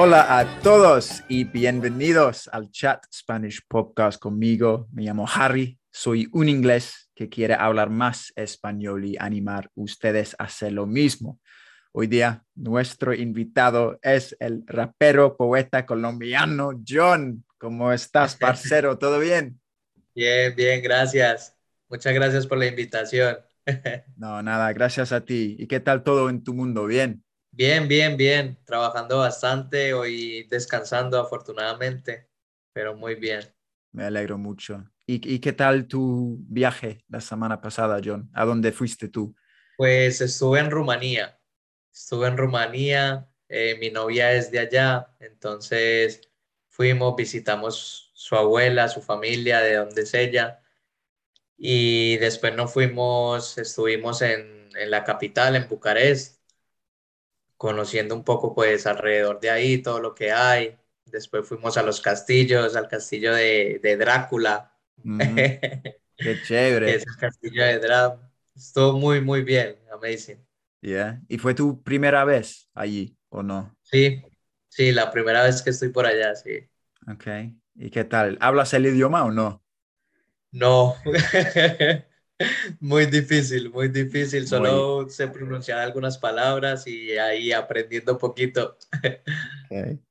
Hola a todos y bienvenidos al Chat Spanish Podcast conmigo. Me llamo Harry, soy un inglés que quiere hablar más español y animar a ustedes a hacer lo mismo. Hoy día nuestro invitado es el rapero, poeta colombiano John. ¿Cómo estás, parcero? ¿Todo bien? Bien, bien, gracias. Muchas gracias por la invitación. No, nada, gracias a ti. ¿Y qué tal todo en tu mundo? ¿Bien? Bien, bien, bien. Trabajando bastante, hoy descansando afortunadamente, pero muy bien. Me alegro mucho. ¿Y, qué tal tu viaje la semana pasada, John? ¿A dónde fuiste tú? Pues estuve en Rumanía. Estuve en Rumanía, eh, mi novia es de allá, entonces fuimos, visitamos su abuela, su familia, de donde es ella, y después nos fuimos, estuvimos en, en la capital, en Bucarest, conociendo un poco pues alrededor de ahí todo lo que hay. Después fuimos a los castillos, al castillo de, de Drácula. Qué chévere. es el castillo de Drácula. Estuvo muy, muy bien, amazing. Yeah. ¿Y fue tu primera vez allí o no? Sí, sí, la primera vez que estoy por allá, sí. Ok. ¿Y qué tal? ¿Hablas el idioma o no? No. Muy difícil, muy difícil. Solo sé pronunciar algunas palabras y ahí aprendiendo un poquito.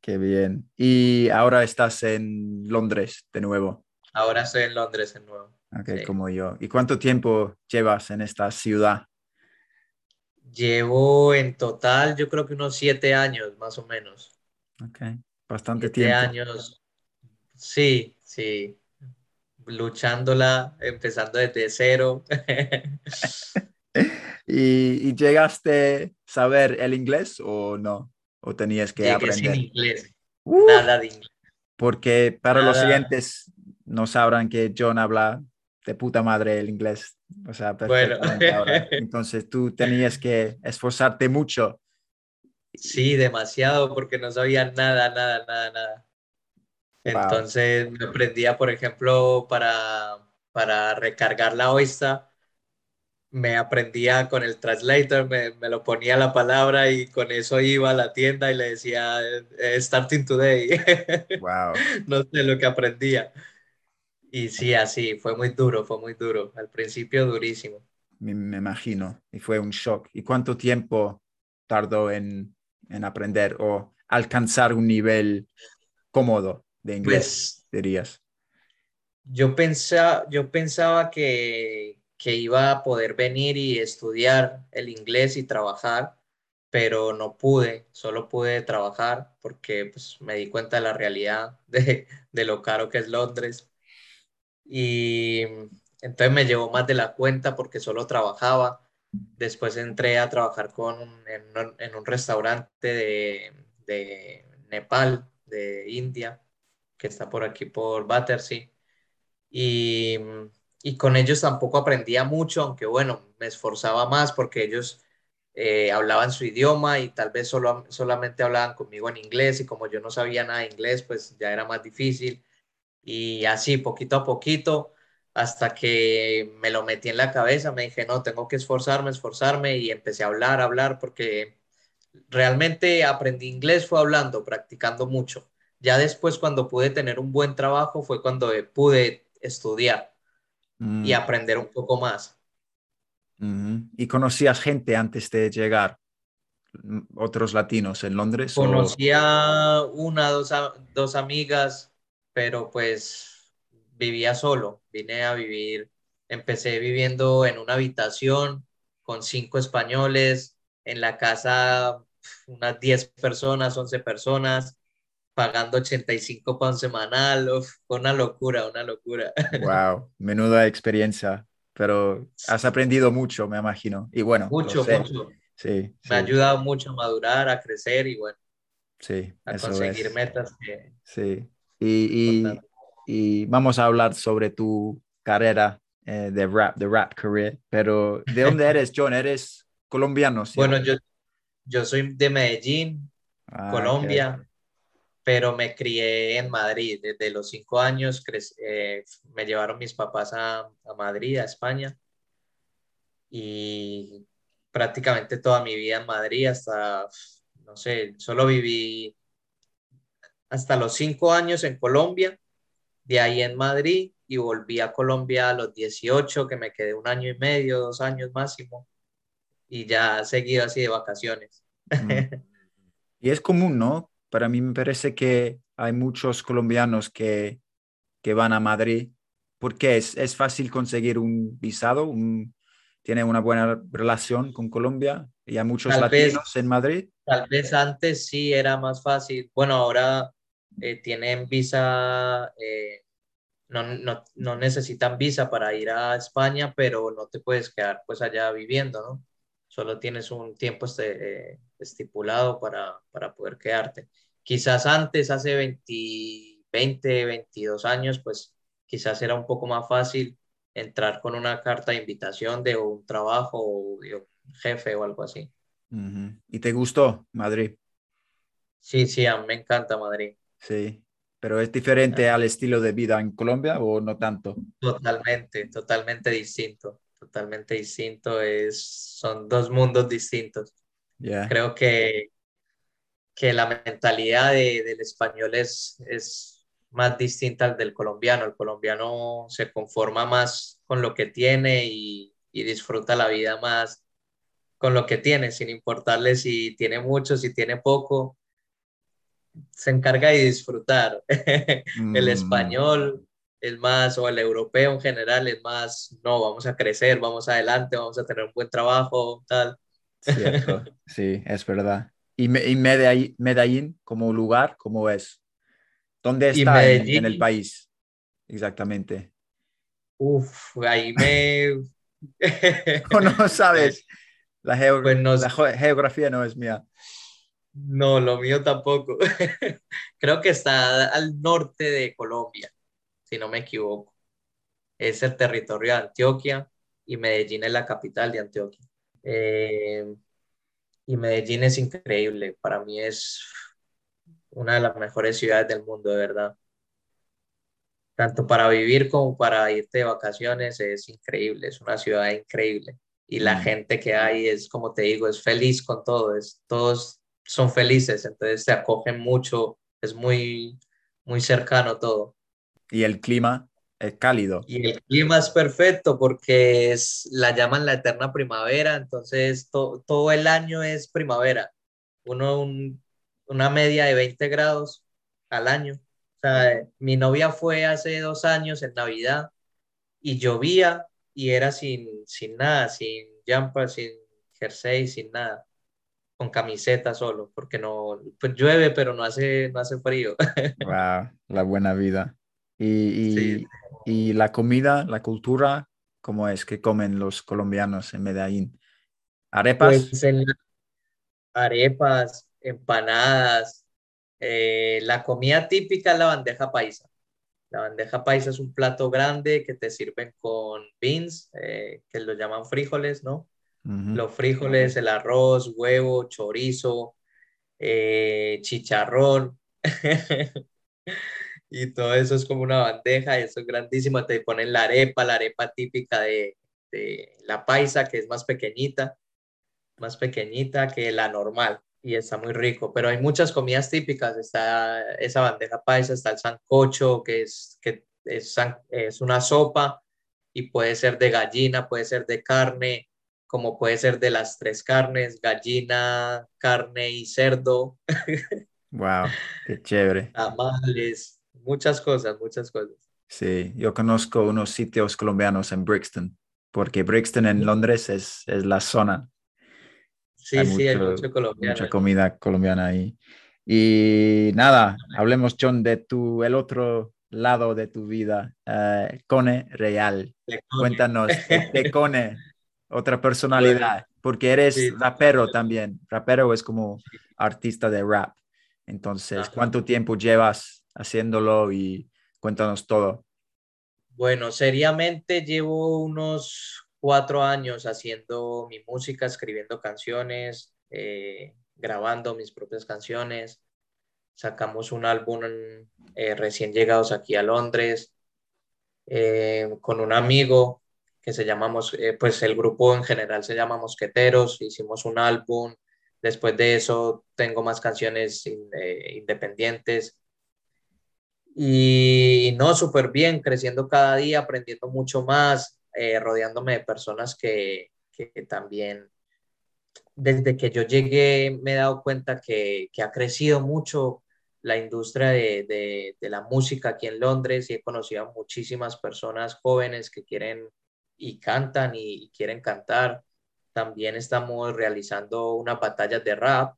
qué bien. ¿Y ahora estás en Londres de nuevo? Ahora estoy en Londres de nuevo. Ok, como yo. ¿Y cuánto tiempo llevas en esta ciudad? Llevo en total, yo creo que unos siete años, más o menos. Ok, bastante siete tiempo. años. Sí, sí luchándola, empezando desde cero. ¿Y, llegaste a saber el inglés o no? ¿O tenías que aprender? sin inglés, uh. nada de inglés. Porque para los siguientes no sabrán que John habla de puta madre el inglés. O sea, bueno. Entonces tú tenías que esforzarte mucho. Sí, demasiado, porque no sabía nada, nada, nada, nada. Entonces me aprendía, por ejemplo, para, para recargar la OISTA, me aprendía con el translator, me, me, lo ponía la palabra y con eso iba a la tienda y le decía eh, starting today. Wow. no sé lo que aprendía. Y sí, así, fue muy duro, fue muy duro. Al principio durísimo. Me, me imagino, y fue un shock. ¿Y cuánto tiempo tardó en, en aprender o alcanzar un nivel cómodo? De inglés, pues, dirías? Yo, pensaba, yo pensaba que, que iba a poder venir y estudiar el inglés y trabajar, pero no pude, solo pude trabajar porque pues, me di cuenta de la realidad de, de lo caro que es Londres. Y entonces me llevó más de la cuenta porque solo trabajaba. Después entré a trabajar con, en, en un restaurante de, de Nepal, de India que está por aquí por Battersea. Y, y con ellos tampoco aprendía mucho, aunque bueno, me esforzaba más porque ellos eh, hablaban su idioma y tal vez solo, solamente hablaban conmigo en inglés y como yo no sabía nada de inglés, pues ya era más difícil. Y así, poquito a poquito, hasta que me lo metí en la cabeza, me dije, no, tengo que esforzarme, esforzarme y empecé a hablar, hablar, porque realmente aprendí inglés fue hablando, practicando mucho. Ya después, cuando pude tener un buen trabajo, fue cuando pude estudiar y mm. aprender un poco más. ¿Y conocías gente antes de llegar? ¿Otros latinos en Londres? Conocía una, dos, dos amigas, pero pues vivía solo, vine a vivir, empecé viviendo en una habitación con cinco españoles, en la casa unas 10 personas, 11 personas, pagando 85 pounds semanal, una locura, una locura. Wow, menuda experiencia, pero has aprendido mucho, me imagino. Y bueno, mucho, mucho. Sí, me ha ayudado mucho a madurar, a crecer y bueno, sí, a conseguir metas. Que... Sí, y, y, y, vamos a hablar sobre tu carrera eh, de rap, de rap career, pero ¿de dónde eres, John? ¿Eres colombiano? Bueno, yo, yo soy de Medellín, ah, Colombia pero me crié en Madrid. Desde los cinco años eh, me llevaron mis papás a, a, Madrid, a España, y prácticamente toda mi vida en Madrid hasta, no sé, solo viví hasta los cinco años en Colombia, de ahí en Madrid y volví a Colombia a los 18, que me quedé un año y medio, dos años máximo, y ya seguido así de vacaciones. y es común, ¿no? Para mí me parece que hay muchos colombianos que, que van a Madrid porque es, es fácil conseguir un visado, un, tiene una buena relación con Colombia y hay muchos latinos en Madrid. Tal vez antes sí era más fácil. Bueno, ahora eh, tienen visa, eh, no, no, no, necesitan visa para ir a España, pero no te puedes quedar pues allá viviendo, ¿no? Solo tienes un tiempo este, eh, estipulado para, para poder quedarte. Quizás antes, hace 20, 20, 22 años, pues quizás era un poco más fácil entrar con una carta de invitación de un trabajo o de un jefe o algo así. ¿Y te gustó Madrid? Sí, sí, a mí me encanta Madrid. Sí, pero ¿es diferente al estilo de vida en Colombia o no tanto? Totalmente, totalmente distinto, totalmente distinto. Es, son dos mundos distintos. Creo que, que la mentalidad del español es, es más distinta al del colombiano. El colombiano se conforma más con lo que tiene y, y disfruta la vida más con lo que tiene, sin importarle si tiene mucho, si tiene poco. Se encarga de disfrutar. el Mm, español es más, o el europeo en general es más, no, vamos a crecer, vamos adelante, vamos a tener un buen trabajo, tal. Cierto, sí, es verdad. ¿Y, Me- y Medellín, Medellín como lugar, cómo es? ¿Dónde está en, en el país? Exactamente. uff, ahí me... ¿O no sabes? La, Pues no, la geografía no es mía. no, lo mío tampoco. Creo que está al norte de Colombia, si no me equivoco. Es el territorio de Antioquia y Medellín es la capital de Antioquia. Eh, y Medellín es increíble, para mí es una de las mejores ciudades del mundo, de verdad. Tanto para vivir como para irte de vacaciones es increíble, es una ciudad increíble. Y la Mm. gente que hay es, como te digo, es feliz con todo, es, todos son felices, entonces te acogen mucho, es muy, muy cercano todo. Y el clima es cálido. Y el clima es perfecto porque es, la llaman la eterna primavera, entonces to- todo el año es primavera. Uno, un- una media de 20 grados al año. O sea, mi novia fue hace dos años en Navidad y llovía y era sin, sin nada, sin jumper, sin jersey, sin nada, con camiseta solo, porque no, pues llueve, pero no hace, no hace frío. Wow, la buena vida. Y, y, y la comida, la cultura, ¿cómo es que comen los colombianos en Medellín? ¿Arepas? Pues en arepas, empanadas, eh, la comida típica es la bandeja paisa. La bandeja paisa es un plato grande que te sirven con beans, eh, que lo llaman frijoles, ¿no? Los frijoles, el arroz, huevo, chorizo, eh, chicharrón. Y todo eso es como una bandeja, eso es grandísimo. Te ponen la arepa, la arepa típica de, de la paisa, que es más pequeñita, más pequeñita que la normal. Y está muy rico. Pero hay muchas comidas típicas. Está esa bandeja paisa, está el sancocho, que es, que es, es una sopa y puede ser de gallina, puede ser de carne, como puede ser de las tres carnes, gallina, carne y cerdo, Wow, qué chévere. tamales, muchas cosas, muchas cosas. Sí, yo conozco unos sitios colombianos en Brixton, porque Brixton en Londres es, es la zona. Sí, sí, hay mucho colombiano. Mucha comida colombiana ahí. Y nada, hablemos, John, de tu, el otro lado de tu vida, eh, Cone Real. Cuéntanos, de Cone, otra personalidad, porque eres rapero también. Rapero es como artista de rap. Entonces, ¿cuánto tiempo llevas haciéndolo y cuéntanos todo? Bueno, seriamente llevo unos cuatro años haciendo mi música, escribiendo canciones, eh, grabando mis propias canciones. Sacamos un álbum eh, recién llegados aquí a Londres eh, con un amigo que se llamamos, pues el grupo en general se llama Mosqueteros. Hicimos un álbum. Después de eso tengo más canciones independientes. Y no, súper bien, creciendo cada día, aprendiendo mucho más, eh, rodeándome de personas que, también, desde que yo llegué, me he dado cuenta que, ha crecido mucho la industria de, la música aquí en Londres y he conocido a muchísimas personas jóvenes que quieren y cantan y, quieren cantar. También estamos realizando unas batallas de rap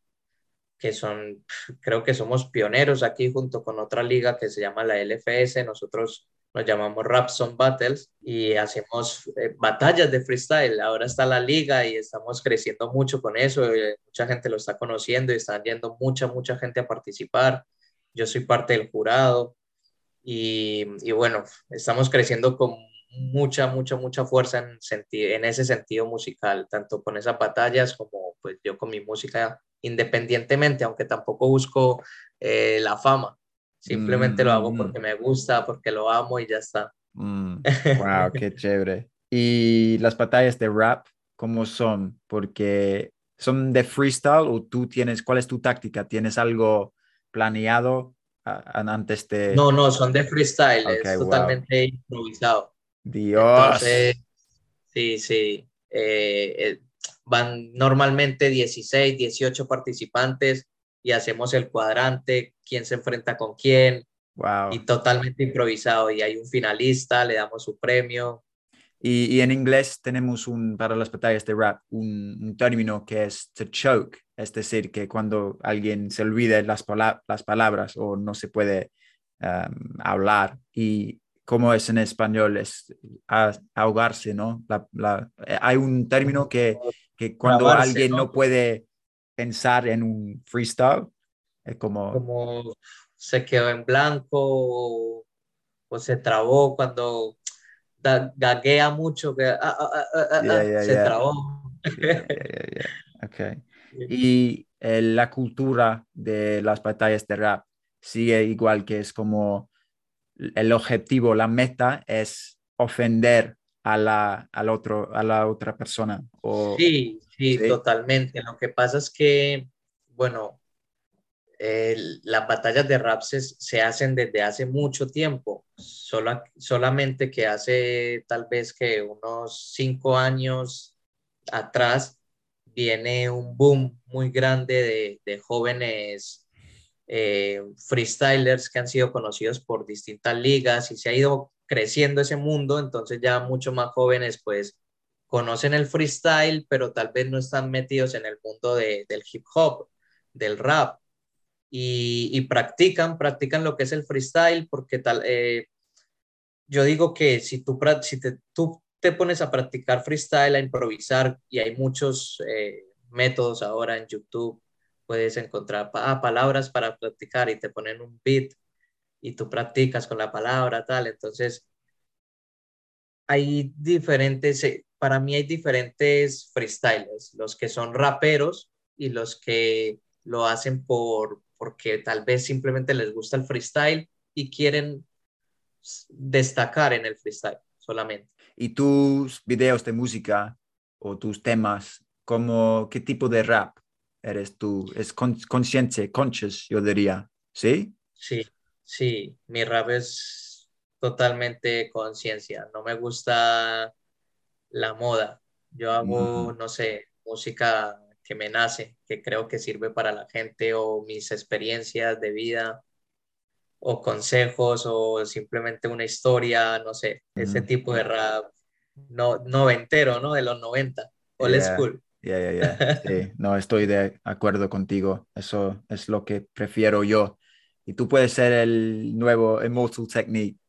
que son, creo que somos pioneros aquí junto con otra liga que se llama la LFS. Nosotros nos llamamos Rap Song Battles y hacemos eh, batallas de freestyle. Ahora está la liga y estamos creciendo mucho con eso. Eh, mucha gente lo está conociendo y están yendo mucha, mucha gente a participar. Yo soy parte del jurado y, y bueno, estamos creciendo con mucha, mucha, mucha fuerza en, en ese sentido musical, tanto con esas batallas como pues yo con mi música independientemente, aunque tampoco busco eh, la fama. Simplemente lo hago mm. porque me gusta, porque lo amo y ya está. wow, qué chévere. ¿Y las batallas de rap cómo son? Porque son de freestyle o tú tienes, ¿cuál es tu táctica? ¿Tienes algo planeado antes de...? No, no, son de freestyle, es totalmente improvisado. Dios. sí, sí. Eh, eh, van normalmente 16, 18 participantes y hacemos el cuadrante, quién se enfrenta con quién. Wow. Y totalmente improvisado. Y hay un finalista, le damos su premio. Y, en inglés tenemos un, para las batallas de rap un, término que es to choke, es decir, que cuando alguien se olvide las, las palabras o no se puede um, hablar. Y como es en español, es ahogarse, ¿no? Eh, hay un término que, que cuando alguien ¿no? puede pensar en un freestyle, es como... Como se quedó en blanco o, se trabó cuando gaguea mucho, que, ah, ah, ah, se trabó. okay. Y eh, la cultura de las batallas de rap sigue igual que es como el objetivo, la meta es ofender a la, al otro, a la otra persona. O, sí, sí, totalmente. Lo que pasa es que, bueno, las batallas de rap se, hacen desde hace mucho tiempo, Solo, solamente que hace tal vez que unos cinco años atrás viene un boom muy grande de, jóvenes eh, freestylers que han sido conocidos por distintas ligas y se ha ido creciendo ese mundo, entonces ya mucho más jóvenes pues conocen el freestyle, pero tal vez no están metidos en el mundo del hip hop, del rap, y, practican, practican lo que es el freestyle, porque tal, eh, yo digo que si tú, si te, tú te pones a practicar freestyle, a improvisar, y hay muchos eh, métodos ahora en YouTube, puedes encontrar ah, palabras para practicar y te ponen un beat y tú practicas con la palabra, tal. Entonces, hay diferentes, eh, para mí hay diferentes freestylers, los que son raperos y los que lo hacen por, porque tal vez simplemente les gusta el freestyle y quieren destacar en el freestyle solamente. ¿Y tus videos de música o tus temas, como, qué tipo de rap eres tú? ¿Es consciente, conscious, yo diría? ¿Sí? Sí, Sí, mi rap es totalmente conciencia. No me gusta la moda. Yo hago, no sé, música que me nace, que creo que sirve para la gente o mis experiencias de vida. o consejos o simplemente una historia, no sé, ese tipo de rap no, noventero, ¿no? De los 90, old Yeah. school. Yeah, yeah. Sí, no estoy de acuerdo contigo. Eso es lo que prefiero yo. Y tú puedes ser el nuevo Immortal Technique.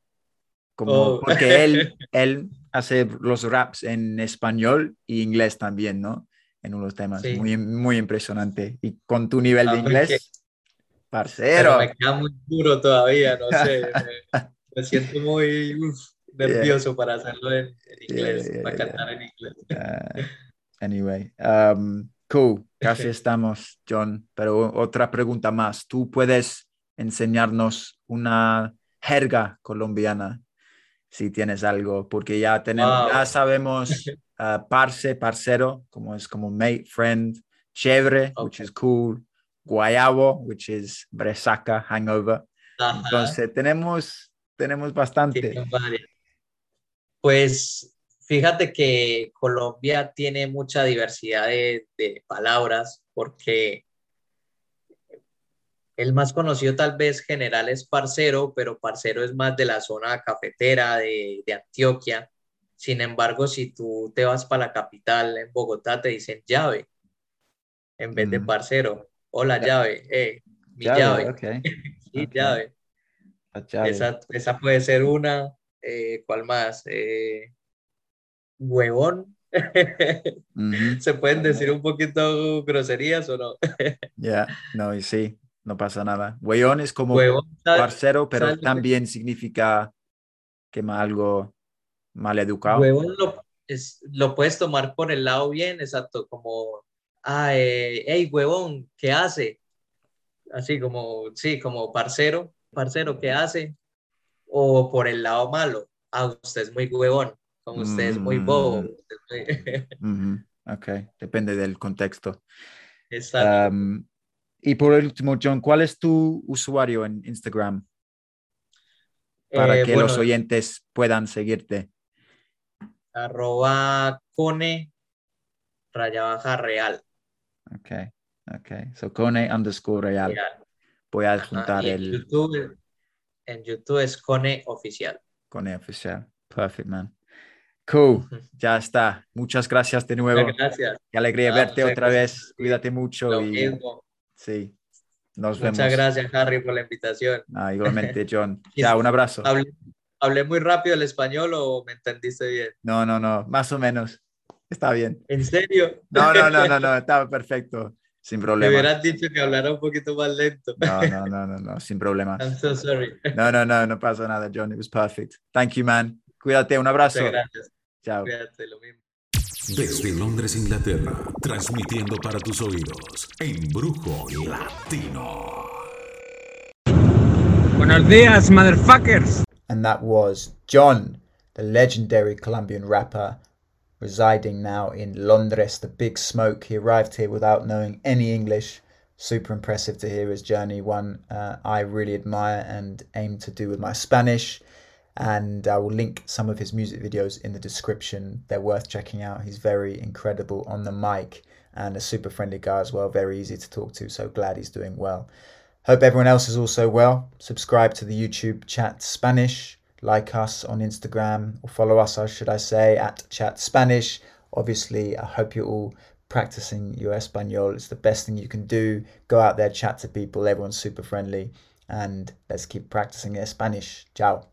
Como, Oh. porque él, él hace los raps en español y inglés también, ¿no? En unos temas. Sí. Muy, muy impresionante. Y con tu nivel de Ah, porque- inglés, Pero parcero. me queda muy duro todavía, no sé. me, me siento muy uf, nervioso para hacerlo en, en inglés, yeah, para yeah. cantar en inglés. Uh, anyway, um, cool. Casi estamos, John. Pero otra pregunta más. ¿Tú puedes enseñarnos una jerga colombiana? Si tienes algo, porque ya tenemos, Wow. ya sabemos uh, parce, parcero, como es como mate, friend, chévere, which is cool, guayabo, which is bresaca, hangover. Ajá, Entonces tenemos, tenemos bastante. Pues fíjate que Colombia tiene mucha diversidad de, de palabras porque el más conocido tal vez general es parcero, pero parcero es más de la zona cafetera de, de Antioquia. Sin embargo, si tú te vas para la capital, en Bogotá, te dicen llave en vez de Mm. parcero. Hola, llave, eh, mi Llave, llave, sí, llave. la llave. Esa, esa puede ser una. Eh, ¿cuál más? Eh, huevón. ¿Se pueden decir un poquito groserías o no? Ya, no, y sí, no pasa nada. Hueón es como parcero, pero ¿sabes lo que- también significa que algo mal educado. Huevón lo, es, lo puedes tomar por el lado bien, exacto, como, ah, eh, hey, huevón, ¿qué hace? Así como, sí, como parcero, parcero, ¿qué hace? O por el lado malo, ah, usted es muy huevón, como usted es muy bobo. Mm. Ok, depende del contexto. Exacto. Um, y por último, John, ¿cuál es tu usuario en Instagram para Eh, que bueno, los oyentes puedan seguirte? arroba cone raya baja real. Ok, ok. So, Cone underscore real. real. Voy a en el YouTube, en YouTube es cone oficial. Cone oficial. Perfect, man. Cool, ya está. Muchas gracias de nuevo. Muchas gracias. Qué alegría Ah, verte otra vez. Cuídate mucho Lo y mismo. Sí, nos Muchas vemos. gracias, Harry, por la invitación. Ah, igualmente, John. Ya, un abrazo. ¿Hablé, hablé muy rápido el español o me entendiste bien? No, no, no, más o menos. Está bien. ¿En serio? No, no, no, no, no, estaba perfecto. Sin Me problema. hubieras dicho que hablara un poquito más lento. No, no, no, no, no, sin problemas. I'm so sorry. No, no, no, no pasa nada, John. It was perfect. Thank you, man. Cuídate, un abrazo. Muchas gracias. Chao. Cuídate, lo mismo. Desde Londres, Inglaterra, transmitiendo para tus oídos, Embrujo Latino. Buenos días, motherfuckers. And that was John, the legendary Colombian rapper, residing now in Londres, the big smoke. He arrived here without knowing any English. Super impressive to hear his journey, one uh, I really admire and aim to do with my Spanish. And I will link some of his music videos in the description. They're worth checking out. He's very incredible on the mic and a super friendly guy as well, very easy to talk to. So glad he's doing well. Hope everyone else is also well. Subscribe to the YouTube Chat Spanish. Like us on Instagram or follow us, should I say, at Chat Spanish. Obviously, I hope you're all practicing your Espanol. It's the best thing you can do. Go out there, chat to people. Everyone's super friendly. And let's keep practicing your Spanish. Ciao.